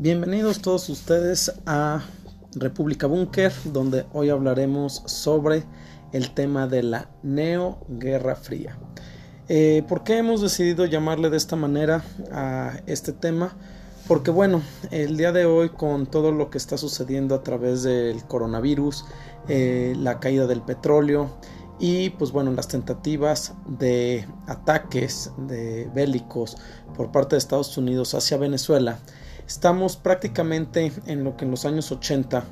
Bienvenidos todos ustedes a República Búnker, donde hoy hablaremos sobre el tema de la Neo-Guerra Fría. Eh, ¿Por qué hemos decidido llamarle de esta manera a este tema? Porque bueno, el día de hoy con todo lo que está sucediendo a través del coronavirus, eh, la caída del petróleo y pues bueno, las tentativas de ataques de bélicos por parte de Estados Unidos hacia Venezuela, Estamos prácticamente en lo que en los años 80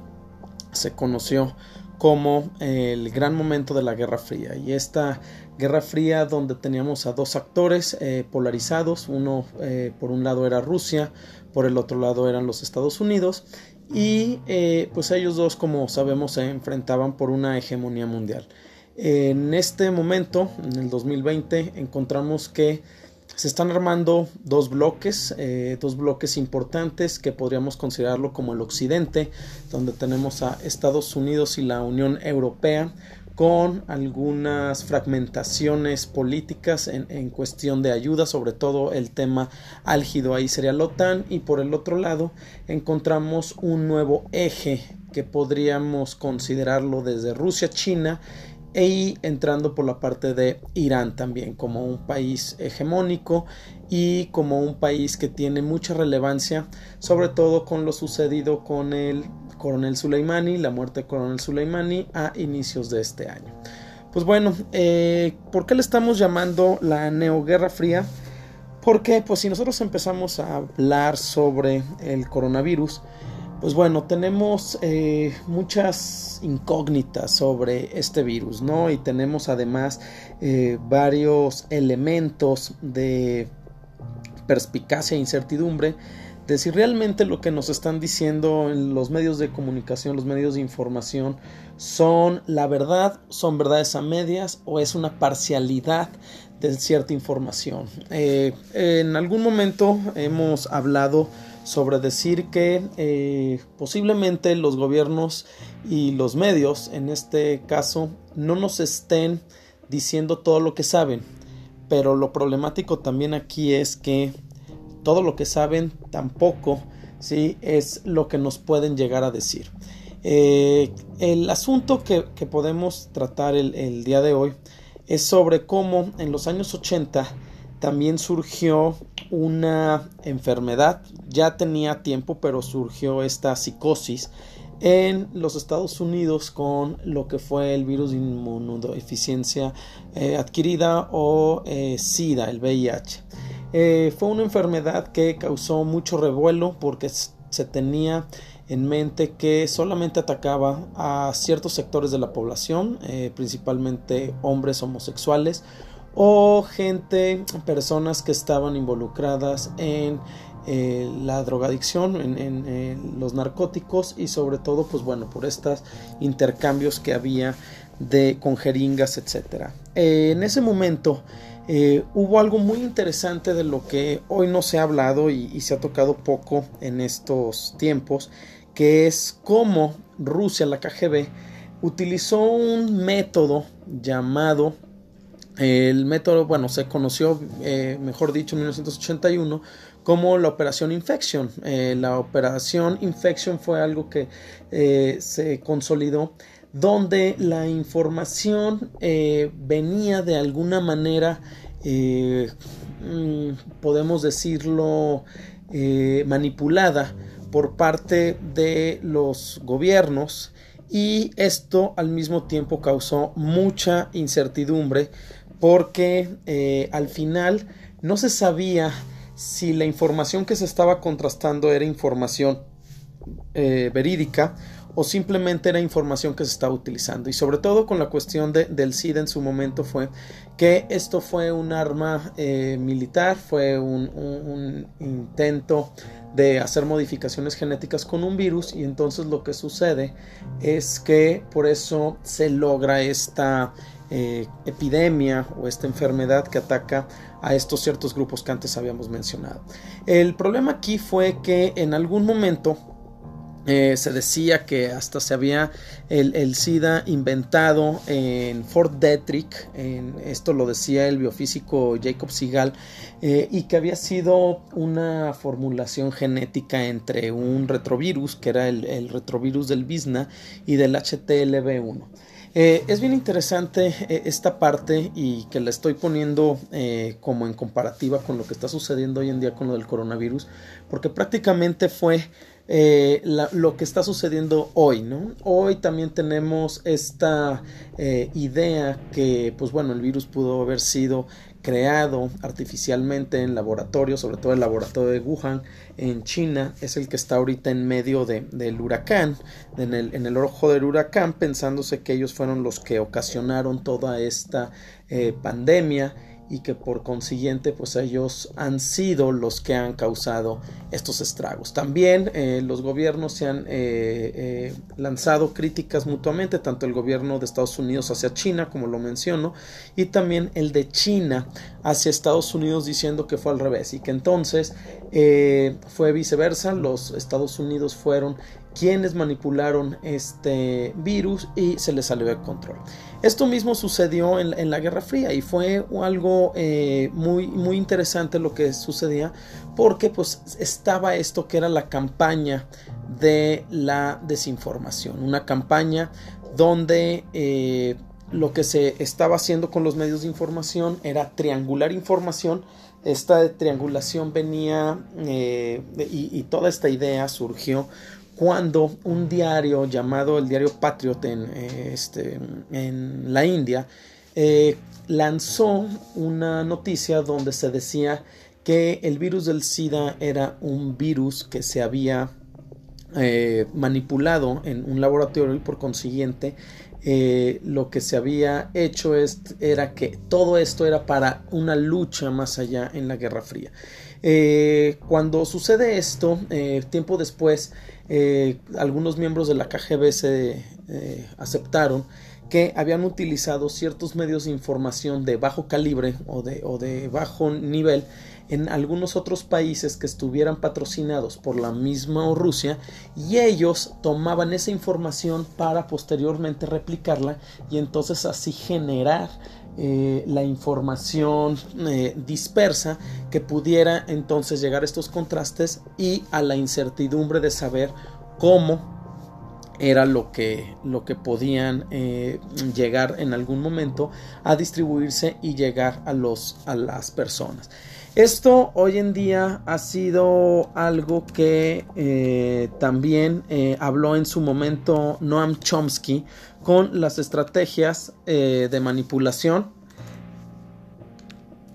se conoció como el gran momento de la Guerra Fría. Y esta Guerra Fría donde teníamos a dos actores eh, polarizados, uno eh, por un lado era Rusia, por el otro lado eran los Estados Unidos, y eh, pues ellos dos como sabemos se enfrentaban por una hegemonía mundial. En este momento, en el 2020, encontramos que se están armando dos bloques, eh, dos bloques importantes que podríamos considerarlo como el occidente, donde tenemos a Estados Unidos y la Unión Europea con algunas fragmentaciones políticas en, en, cuestión de ayuda, sobre todo el tema álgido ahí sería la OTAN y por el otro lado encontramos un nuevo eje que podríamos considerarlo desde Rusia, China y entrando por la parte de Irán también como un país hegemónico y como un país que tiene mucha relevancia sobre todo con lo sucedido con el coronel Soleimani, la muerte del coronel Soleimani a inicios de este año. Pues bueno, eh, ¿por qué le estamos llamando la neoguerra fría? Porque pues si nosotros empezamos a hablar sobre el coronavirus, pues bueno, tenemos eh, muchas incógnitas sobre este virus, ¿no? Y tenemos además eh, varios elementos de perspicacia e incertidumbre de si realmente lo que nos están diciendo en los medios de comunicación, los medios de información, son la verdad, son verdades a medias o es una parcialidad de cierta información. Eh, en algún momento hemos hablado sobre decir que eh, posiblemente los gobiernos y los medios, en este caso, no nos estén diciendo todo lo que saben. Pero lo problemático también aquí es que todo lo que saben tampoco ¿sí? es lo que nos pueden llegar a decir. Eh, el asunto que, podemos tratar el, el día de hoy es sobre cómo en los años 80 también surgió una enfermedad, ya tenía tiempo, pero surgió esta psicosis en los Estados Unidos con lo que fue el virus de inmunodeficiencia eh, adquirida o eh, SIDA, el VIH. Eh, fue una enfermedad que causó mucho revuelo porque se tenía en mente que solamente atacaba a ciertos sectores de la población, principalmente hombres homosexuales o gente, personas que estaban involucradas en eh, la drogadicción, en, los narcóticos y sobre todo, pues bueno, por estos intercambios que había de con jeringas, etcétera. Eh, en ese momento eh, hubo algo muy interesante de lo que hoy no se ha hablado y, y se ha tocado poco en estos tiempos, que es cómo Rusia, la KGB, utilizó un método llamado el método, bueno, se conoció, eh, mejor dicho, en 1981 como la operación Infection. Eh, la operación Infection fue algo que eh, se consolidó donde la información venía de alguna manera, mm, podemos decirlo, manipulada por parte de los gobiernos y esto al mismo tiempo causó mucha incertidumbre porque eh, al final no se sabía si la información que se estaba contrastando era información eh, verídica o simplemente era información que se estaba utilizando. Y sobre todo con la cuestión de, del SIDA en su momento fue que esto fue un arma eh, militar, fue un, intento de hacer modificaciones genéticas con un virus y entonces lo que sucede es que por eso se logra esta eh, epidemia o esta enfermedad que ataca a estos ciertos grupos que antes habíamos mencionado. El problema aquí fue que en algún momento Eh, se decía que hasta se había el, SIDA inventado en Fort Detrick, esto lo decía el biofísico Jacob Sigal, eh, y que había sido una formulación genética entre un retrovirus, que era el, retrovirus del BISNA, y del HTLV1. Eh, es bien interesante esta parte y que la estoy poniendo como en comparativa con lo que está sucediendo hoy en día con lo del coronavirus, porque prácticamente fue eh, lo que está sucediendo hoy, ¿no? Hoy también tenemos esta eh, idea que, pues bueno, el virus pudo haber sido creado artificialmente en laboratorio, sobre todo el laboratorio de Wuhan en China, es el que está ahorita en medio del huracán, en el, en el, ojo del huracán, pensándose que ellos fueron los que ocasionaron toda esta eh, pandemia y que por consiguiente pues ellos han sido los que han causado estos estragos. También eh, los gobiernos se han eh, eh, lanzado críticas mutuamente, tanto el gobierno de Estados Unidos hacia China, como lo menciono, y también el de China hacia Estados Unidos diciendo que fue al revés y que entonces fue viceversa, los Estados Unidos fueron quienes manipularon este virus y se les salió de control. Esto mismo sucedió en, la Guerra Fría y fue algo eh, muy, muy interesante lo que sucedía porque pues estaba esto que era la campaña de la desinformación, una campaña donde eh, lo que se estaba haciendo con los medios de información era triangular información esta triangulación venía eh, y, toda esta idea surgió cuando un diario llamado el diario Patriot en, eh, este, la India eh, lanzó una noticia donde se decía que el virus del SIDA era un virus que se había eh, manipulado en un laboratorio y por consiguiente lo que se había hecho es, era que todo esto era para una lucha más allá en la Guerra Fría. cuando sucede esto, tiempo después, eh, algunos miembros de la KGB se eh, aceptaron que habían utilizado ciertos medios de información de bajo calibre o de, o de bajo nivel en algunos otros países que estuvieran patrocinados por la misma Rusia y ellos tomaban esa información para posteriormente replicarla y entonces así generar eh, la información eh, dispersa que pudiera entonces llegar a estos contrastes y a la incertidumbre de saber cómo era lo que, lo que podían eh, llegar en algún momento a distribuirse y llegar a, los, a las personas. Esto hoy en día ha sido algo que también habló en su momento Noam Chomsky con las estrategias eh, de manipulación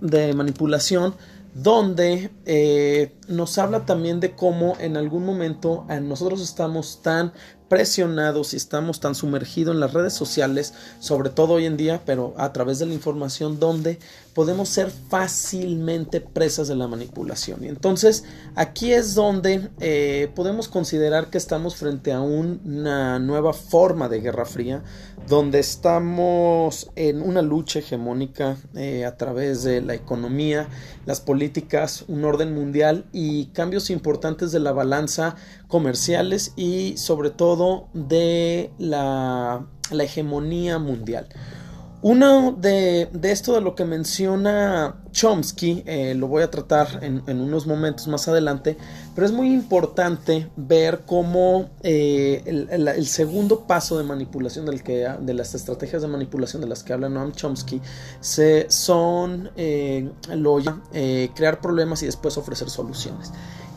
de manipulación donde eh, nos habla también de cómo en algún momento eh, nosotros estamos tan presionados y estamos tan sumergidos en las redes sociales, sobre todo hoy en día, pero a través de la información donde podemos ser fácilmente presas de la manipulación. Y entonces aquí es donde eh, podemos considerar que estamos frente a una nueva forma de Guerra Fría, donde estamos en una lucha hegemónica eh, a través de la economía, las políticas, un orden mundial y cambios importantes de la balanza comerciales y sobre todo de la, hegemonía mundial. Uno de, esto de lo que menciona Chomsky, eh, lo voy a tratar en, unos momentos más adelante, pero es muy importante ver cómo eh, el, segundo paso de manipulación del que, de las estrategias de manipulación de las que habla Noam Chomsky se, son eh, lo, crear problemas y después ofrecer soluciones.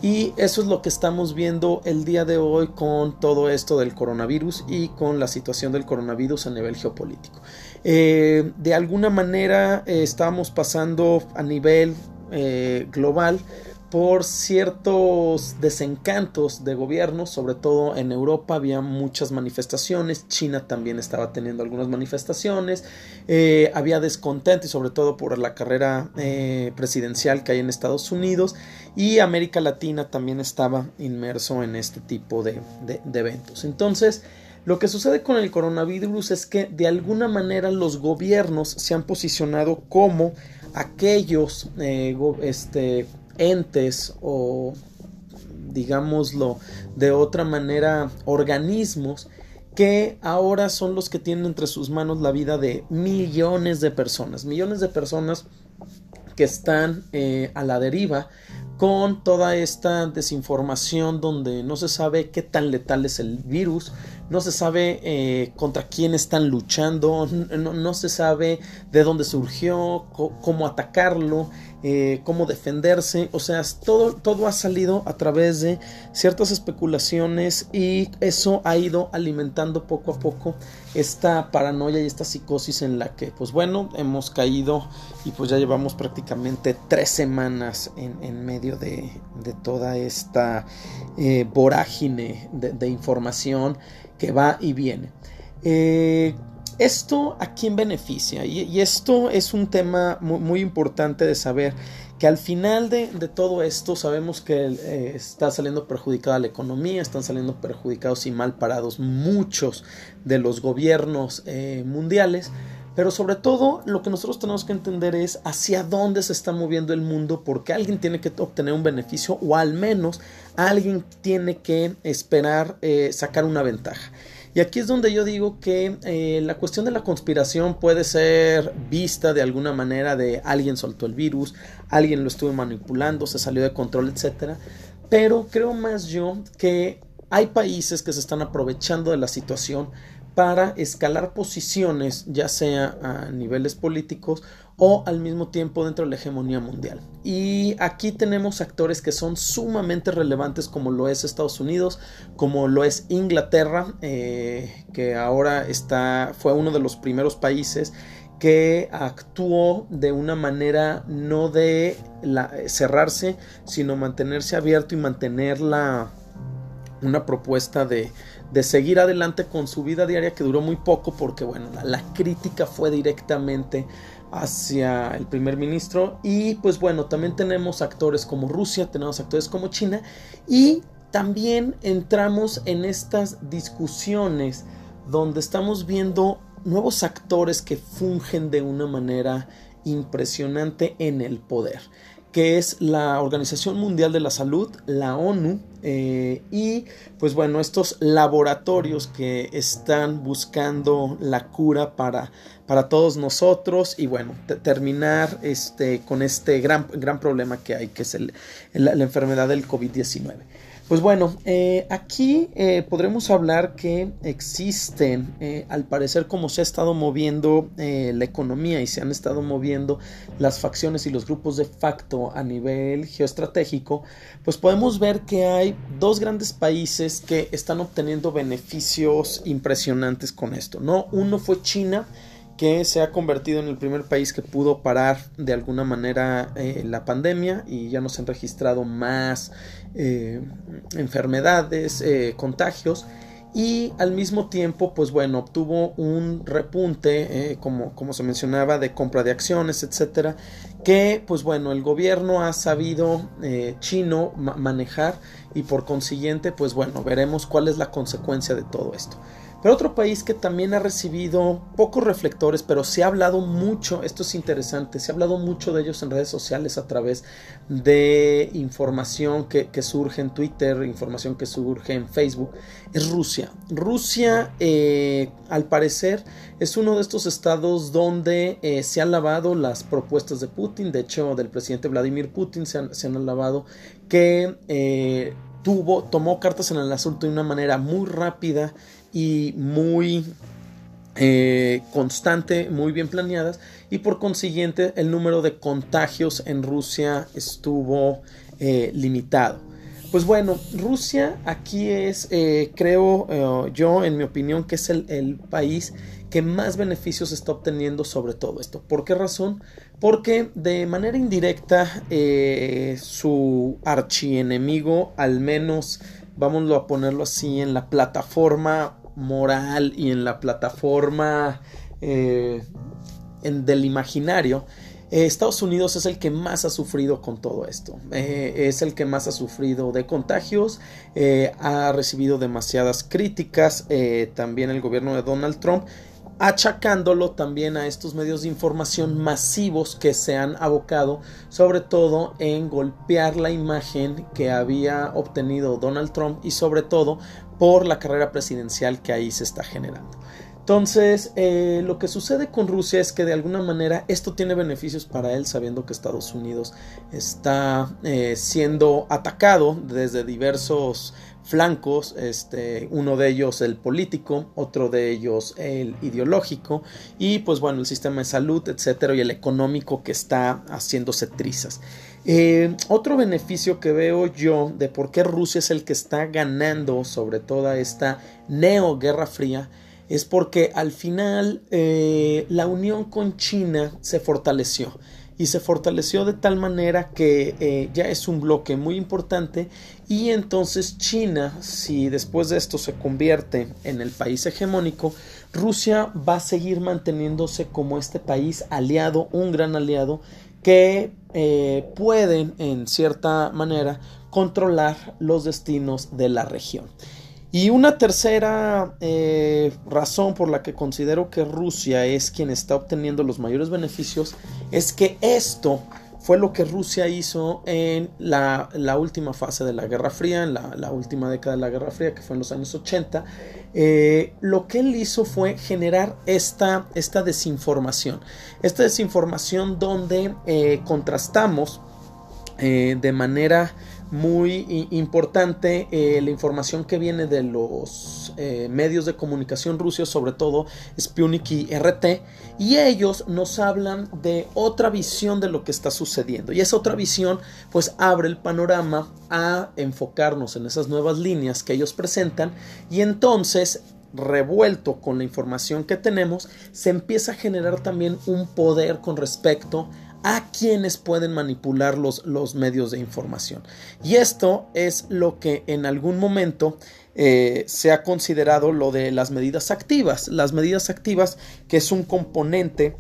Y eso es lo que estamos viendo el día de hoy con todo esto del coronavirus y con la situación del coronavirus a nivel geopolítico. Eh, de alguna manera eh, estamos pasando a nivel eh, global por ciertos desencantos de gobiernos, sobre todo en Europa había muchas manifestaciones, China también estaba teniendo algunas manifestaciones, eh, había descontento y sobre todo por la carrera presidencial que hay en Estados Unidos y América Latina también estaba inmerso en este tipo de, eventos. Entonces, lo que sucede con el coronavirus es que de alguna manera los gobiernos se han posicionado como aquellos eh, este, entes o digámoslo de otra manera, organismos que ahora son los que tienen entre sus manos la vida de millones de personas, millones de personas que están eh, a la deriva con toda esta desinformación donde no se sabe qué tan letal es el virus, no se sabe eh, contra quién están luchando, no, se sabe de dónde surgió, cómo atacarlo, eh, cómo defenderse, o sea, todo, todo ha salido a través de ciertas especulaciones y eso ha ido alimentando poco a poco esta paranoia y esta psicosis en la que, pues bueno, hemos caído y pues ya llevamos prácticamente tres semanas en, medio de, toda esta eh, vorágine de, información que va y viene. Eh, ¿Esto a quién beneficia? Y, esto es un tema muy, importante de saber, que al final de, todo esto sabemos que eh, está saliendo perjudicada la economía, están saliendo perjudicados y mal parados muchos de los gobiernos eh, mundiales, pero sobre todo lo que nosotros tenemos que entender es hacia dónde se está moviendo el mundo, porque alguien tiene que obtener un beneficio o al menos alguien tiene que esperar eh, sacar una ventaja. Y aquí es donde yo digo que eh, la cuestión de la conspiración puede ser vista de alguna manera de alguien soltó el virus, alguien lo estuvo manipulando, se salió de control, etcétera. Pero creo más yo que hay países que se están aprovechando de la situación para escalar posiciones, ya sea a niveles políticos o al mismo tiempo dentro de la hegemonía mundial. Y aquí tenemos actores que son sumamente relevantes como lo es Estados Unidos, como lo es Inglaterra, eh, que ahora está, fue uno de los primeros países que actuó de una manera no de cerrarse, sino mantenerse abierto y mantener la, una propuesta de, de seguir adelante con su vida diaria que duró muy poco porque bueno, la, crítica fue directamente hacia el primer ministro. Y pues bueno, también tenemos actores como Rusia, tenemos actores como China. Y también entramos en estas discusiones donde estamos viendo nuevos actores que fungen de una manera impresionante en el poder que es la Organización Mundial de la Salud, la ONU, eh, y pues bueno, estos laboratorios que están buscando la cura para, para todos nosotros y bueno, terminar este, con este gran, gran problema que hay, que es la enfermedad del COVID-19. Pues bueno, eh, aquí eh, podremos hablar que existen, eh, al parecer como se ha estado moviendo la economía y se han estado moviendo las facciones y los grupos de facto a nivel geoestratégico, pues podemos ver que hay dos grandes países que están obteniendo beneficios impresionantes con esto, ¿no? Uno fue China, que se ha convertido en el primer país que pudo parar de alguna manera eh, la pandemia y ya no se han registrado más eh, enfermedades, eh, contagios. Y al mismo tiempo pues bueno obtuvo un repunte como, como se mencionaba de compra de acciones etcétera que pues bueno el gobierno ha sabido chino manejar y por consiguiente pues bueno veremos cuál es la consecuencia de todo esto pero otro país que también ha recibido pocos reflectores, pero se ha hablado mucho, esto es interesante, se ha hablado mucho de ellos en redes sociales a través de información que, surge en Twitter, información que surge en Facebook, es Rusia. Rusia, eh, al parecer, es uno de estos estados donde eh, se han lavado las propuestas de Putin, de hecho, del presidente Vladimir Putin se han, se alabado que... Eh, tuvo, tomó cartas en el asunto de una manera muy rápida y muy eh, constante, muy bien planeadas y por consiguiente el número de contagios en Rusia estuvo eh, limitado. Pues bueno, Rusia aquí es, eh, creo yo, en mi opinión, que es el, el, país que más beneficios está obteniendo sobre todo esto. ¿Por qué razón? Porque de manera indirecta su archienemigo, al menos, vámonos a ponerlo así, en la plataforma moral y en la plataforma eh, en, del imaginario, eh, Estados Unidos es el que más ha sufrido con todo esto. Eh, es el que más ha sufrido de contagios, ha recibido demasiadas críticas, también el gobierno de Donald Trump. Achacándolo también a estos medios de información masivos que se han abocado sobre todo en golpear la imagen que había obtenido Donald Trump y sobre todo por la carrera presidencial que ahí se está generando. Entonces, eh, lo que sucede con Rusia es que de alguna manera esto tiene beneficios para él, sabiendo que Estados Unidos está eh, siendo atacado desde diversos flancos, este, uno de ellos el político, otro de ellos el ideológico y pues bueno, el sistema de salud, etcétera, y el económico que está haciéndose trizas. Eh, otro beneficio que veo yo de por qué Rusia es el que está ganando sobre toda esta neo guerra fría es porque al final eh, la unión con China se fortaleció y se fortaleció de tal manera que eh, ya es un bloque muy importante y entonces China, si después de esto se convierte en el país hegemónico, Rusia va a seguir manteniéndose como este país aliado, un gran aliado que eh, pueden en cierta manera controlar los destinos de la región. Y una tercera eh, razón por la que considero que Rusia es quien está obteniendo los mayores beneficios es que esto fue lo que Rusia hizo en la, última fase de la Guerra Fría, en la, última década de la Guerra Fría, que fue en los años 80. Eh, lo que él hizo fue generar esta, esta desinformación. Esta desinformación donde eh, contrastamos de manera muy importante eh, la información que viene de los eh, medios de comunicación rusos, sobre todo Sputnik y RT, y ellos nos hablan de otra visión de lo que está sucediendo. Y esa otra visión pues abre el panorama a enfocarnos en esas nuevas líneas que ellos presentan y entonces revuelto con la información que tenemos, se empieza a generar también un poder con respecto a quienes pueden manipular los, los medios de información. Y esto es lo que en algún momento eh, se ha considerado lo de las medidas activas. Las medidas activas que es un componente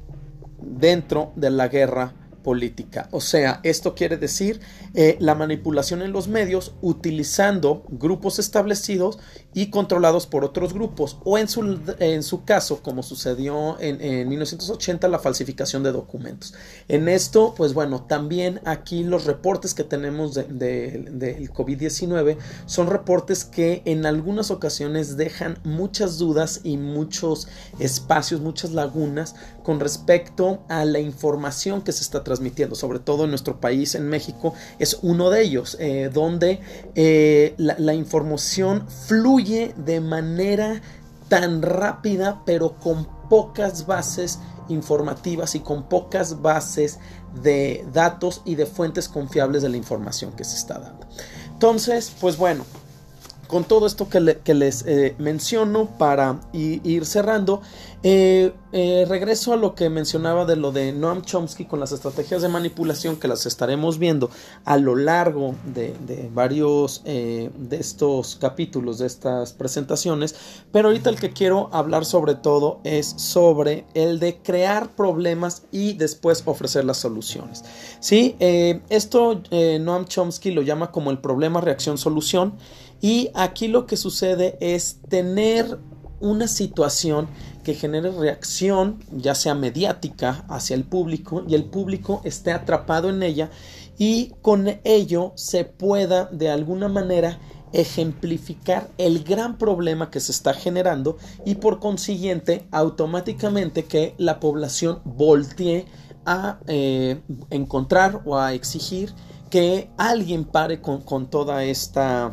dentro de la guerra política. O sea, esto quiere decir eh, la manipulación en los medios utilizando grupos establecidos y controlados por otros grupos. O en su, en su caso, como sucedió en, 1980, la falsificación de documentos. En esto, pues bueno, también aquí los reportes que tenemos del de, COVID-19 son reportes que en algunas ocasiones dejan muchas dudas y muchos espacios, muchas lagunas con respecto a la información que se está transmitiendo, sobre todo en nuestro país, en México, es uno de ellos, eh, donde eh, la, información fluye de manera tan rápida, pero con pocas bases informativas y con pocas bases de datos y de fuentes confiables de la información que se está dando. Entonces, pues bueno, con todo esto que, les eh, menciono para ir cerrando, eh, eh, regreso a lo que mencionaba de lo de Noam Chomsky con las estrategias de manipulación que las estaremos viendo a lo largo de, varios de estos capítulos, de estas presentaciones, pero ahorita el que quiero hablar sobre todo es sobre el de crear problemas y después ofrecer las soluciones. ¿Sí? esto Noam Chomsky lo llama como el problema reacción-solución. Y aquí lo que sucede es tener una situación que genere reacción, ya sea mediática, hacia el público y el público esté atrapado en ella y con ello se pueda de alguna manera ejemplificar el gran problema que se está generando y por consiguiente automáticamente que la población voltee a eh, encontrar o a exigir que alguien pare con, con toda esta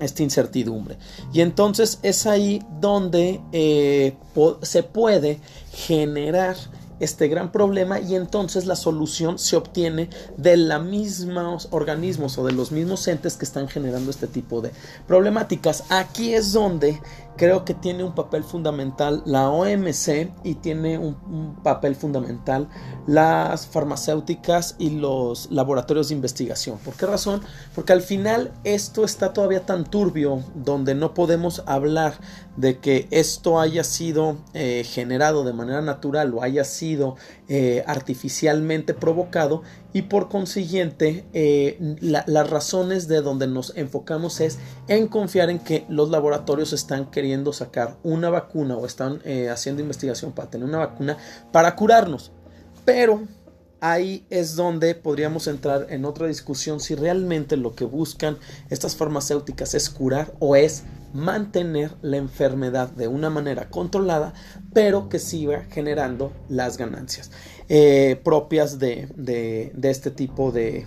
esta incertidumbre. Y entonces es ahí donde eh, se puede generar este gran problema y entonces la solución se obtiene de los mismos organismos o de los mismos entes que están generando este tipo de problemáticas. Aquí es donde creo que tiene un papel fundamental la OMC y tiene un, papel fundamental las farmacéuticas y los laboratorios de investigación. ¿Por qué razón? Porque al final esto está todavía tan turbio donde no podemos hablar de que esto haya sido eh, generado de manera natural o haya sido eh, artificialmente provocado y por consiguiente eh, las razones de donde nos enfocamos es en confiar en que los laboratorios están queriendo sacar una vacuna o están eh, haciendo investigación para tener una vacuna para curarnos. Pero ahí es donde podríamos entrar en otra discusión si realmente lo que buscan estas farmacéuticas es curar o es mantener la enfermedad de una manera controlada, pero que siga generando las ganancias eh, propias de, este tipo de,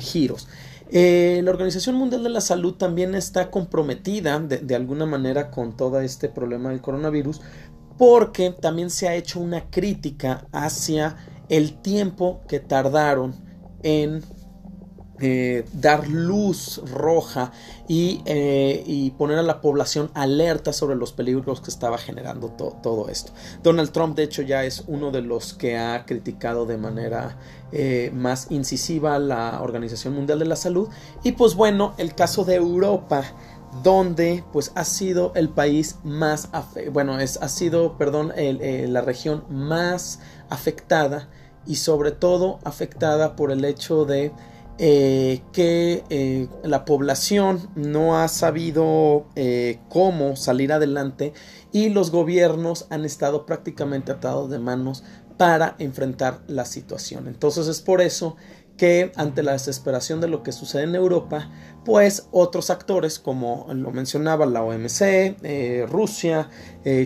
giros. Eh, la Organización Mundial de la Salud también está comprometida de, de alguna manera con todo este problema del coronavirus porque también se ha hecho una crítica hacia el tiempo que tardaron en eh, dar luz roja eh, y, poner a la población alerta sobre los peligros que estaba generando todo esto. Donald Trump, de hecho, ya es uno de los que ha criticado de manera eh, más incisiva la Organización Mundial de la Salud. Y pues bueno, el caso de Europa donde pues ha sido el país más bueno es ha sido perdón la región más afectada y sobre todo afectada por el hecho de eh, que eh, la población no ha sabido eh, cómo salir adelante y los gobiernos han estado prácticamente atados de manos para enfrentar la situación. Entonces es por eso que ante la desesperación de lo que sucede en Europa, pues otros actores como lo mencionaba la OMC, Rusia,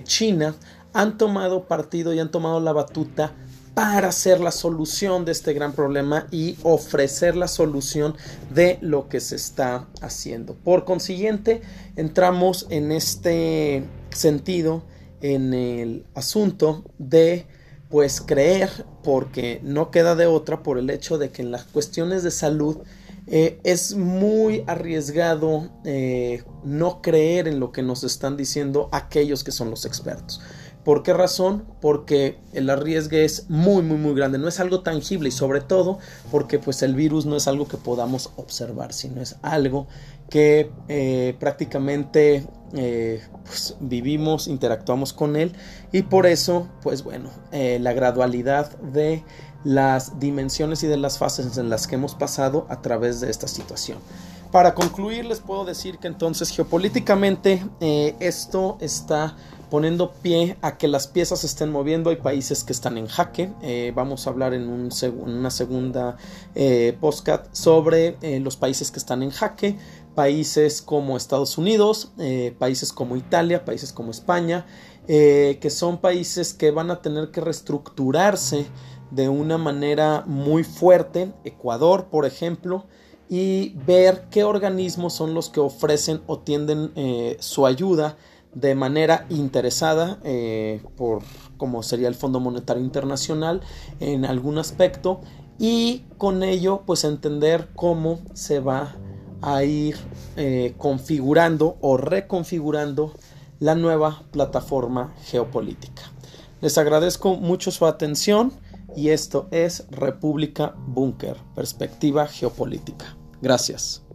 China, han tomado partido y han tomado la batuta para ser la solución de este gran problema y ofrecer la solución de lo que se está haciendo. Por consiguiente, entramos en este sentido en el asunto de pues creer porque no queda de otra por el hecho de que en las cuestiones de salud eh, es muy arriesgado eh, no creer en lo que nos están diciendo aquellos que son los expertos. ¿Por qué razón? Porque el arriesgue es muy, muy, muy grande. No es algo tangible y sobre todo porque pues el virus no es algo que podamos observar, sino es algo que eh, prácticamente eh, pues, vivimos, interactuamos con él y por eso, pues bueno, eh, la gradualidad de las dimensiones y de las fases en las que hemos pasado a través de esta situación. Para concluir, les puedo decir que entonces geopolíticamente esto está poniendo pie a que las piezas se estén moviendo. Hay países que están en jaque. Eh, vamos a hablar en, un una segunda eh, sobre eh, los países que están en jaque. Países como Estados Unidos, países como Italia, países como España, que son países que van a tener que reestructurarse de una manera muy fuerte. Ecuador, por ejemplo, y ver qué organismos son los que ofrecen o tienden su ayuda de manera interesada eh, por como sería el Fondo Monetario Internacional en algún aspecto y con ello pues entender cómo se va a ir eh, configurando o reconfigurando la nueva plataforma geopolítica. Les agradezco mucho su atención y esto es República Búnker, perspectiva geopolítica. Gracias.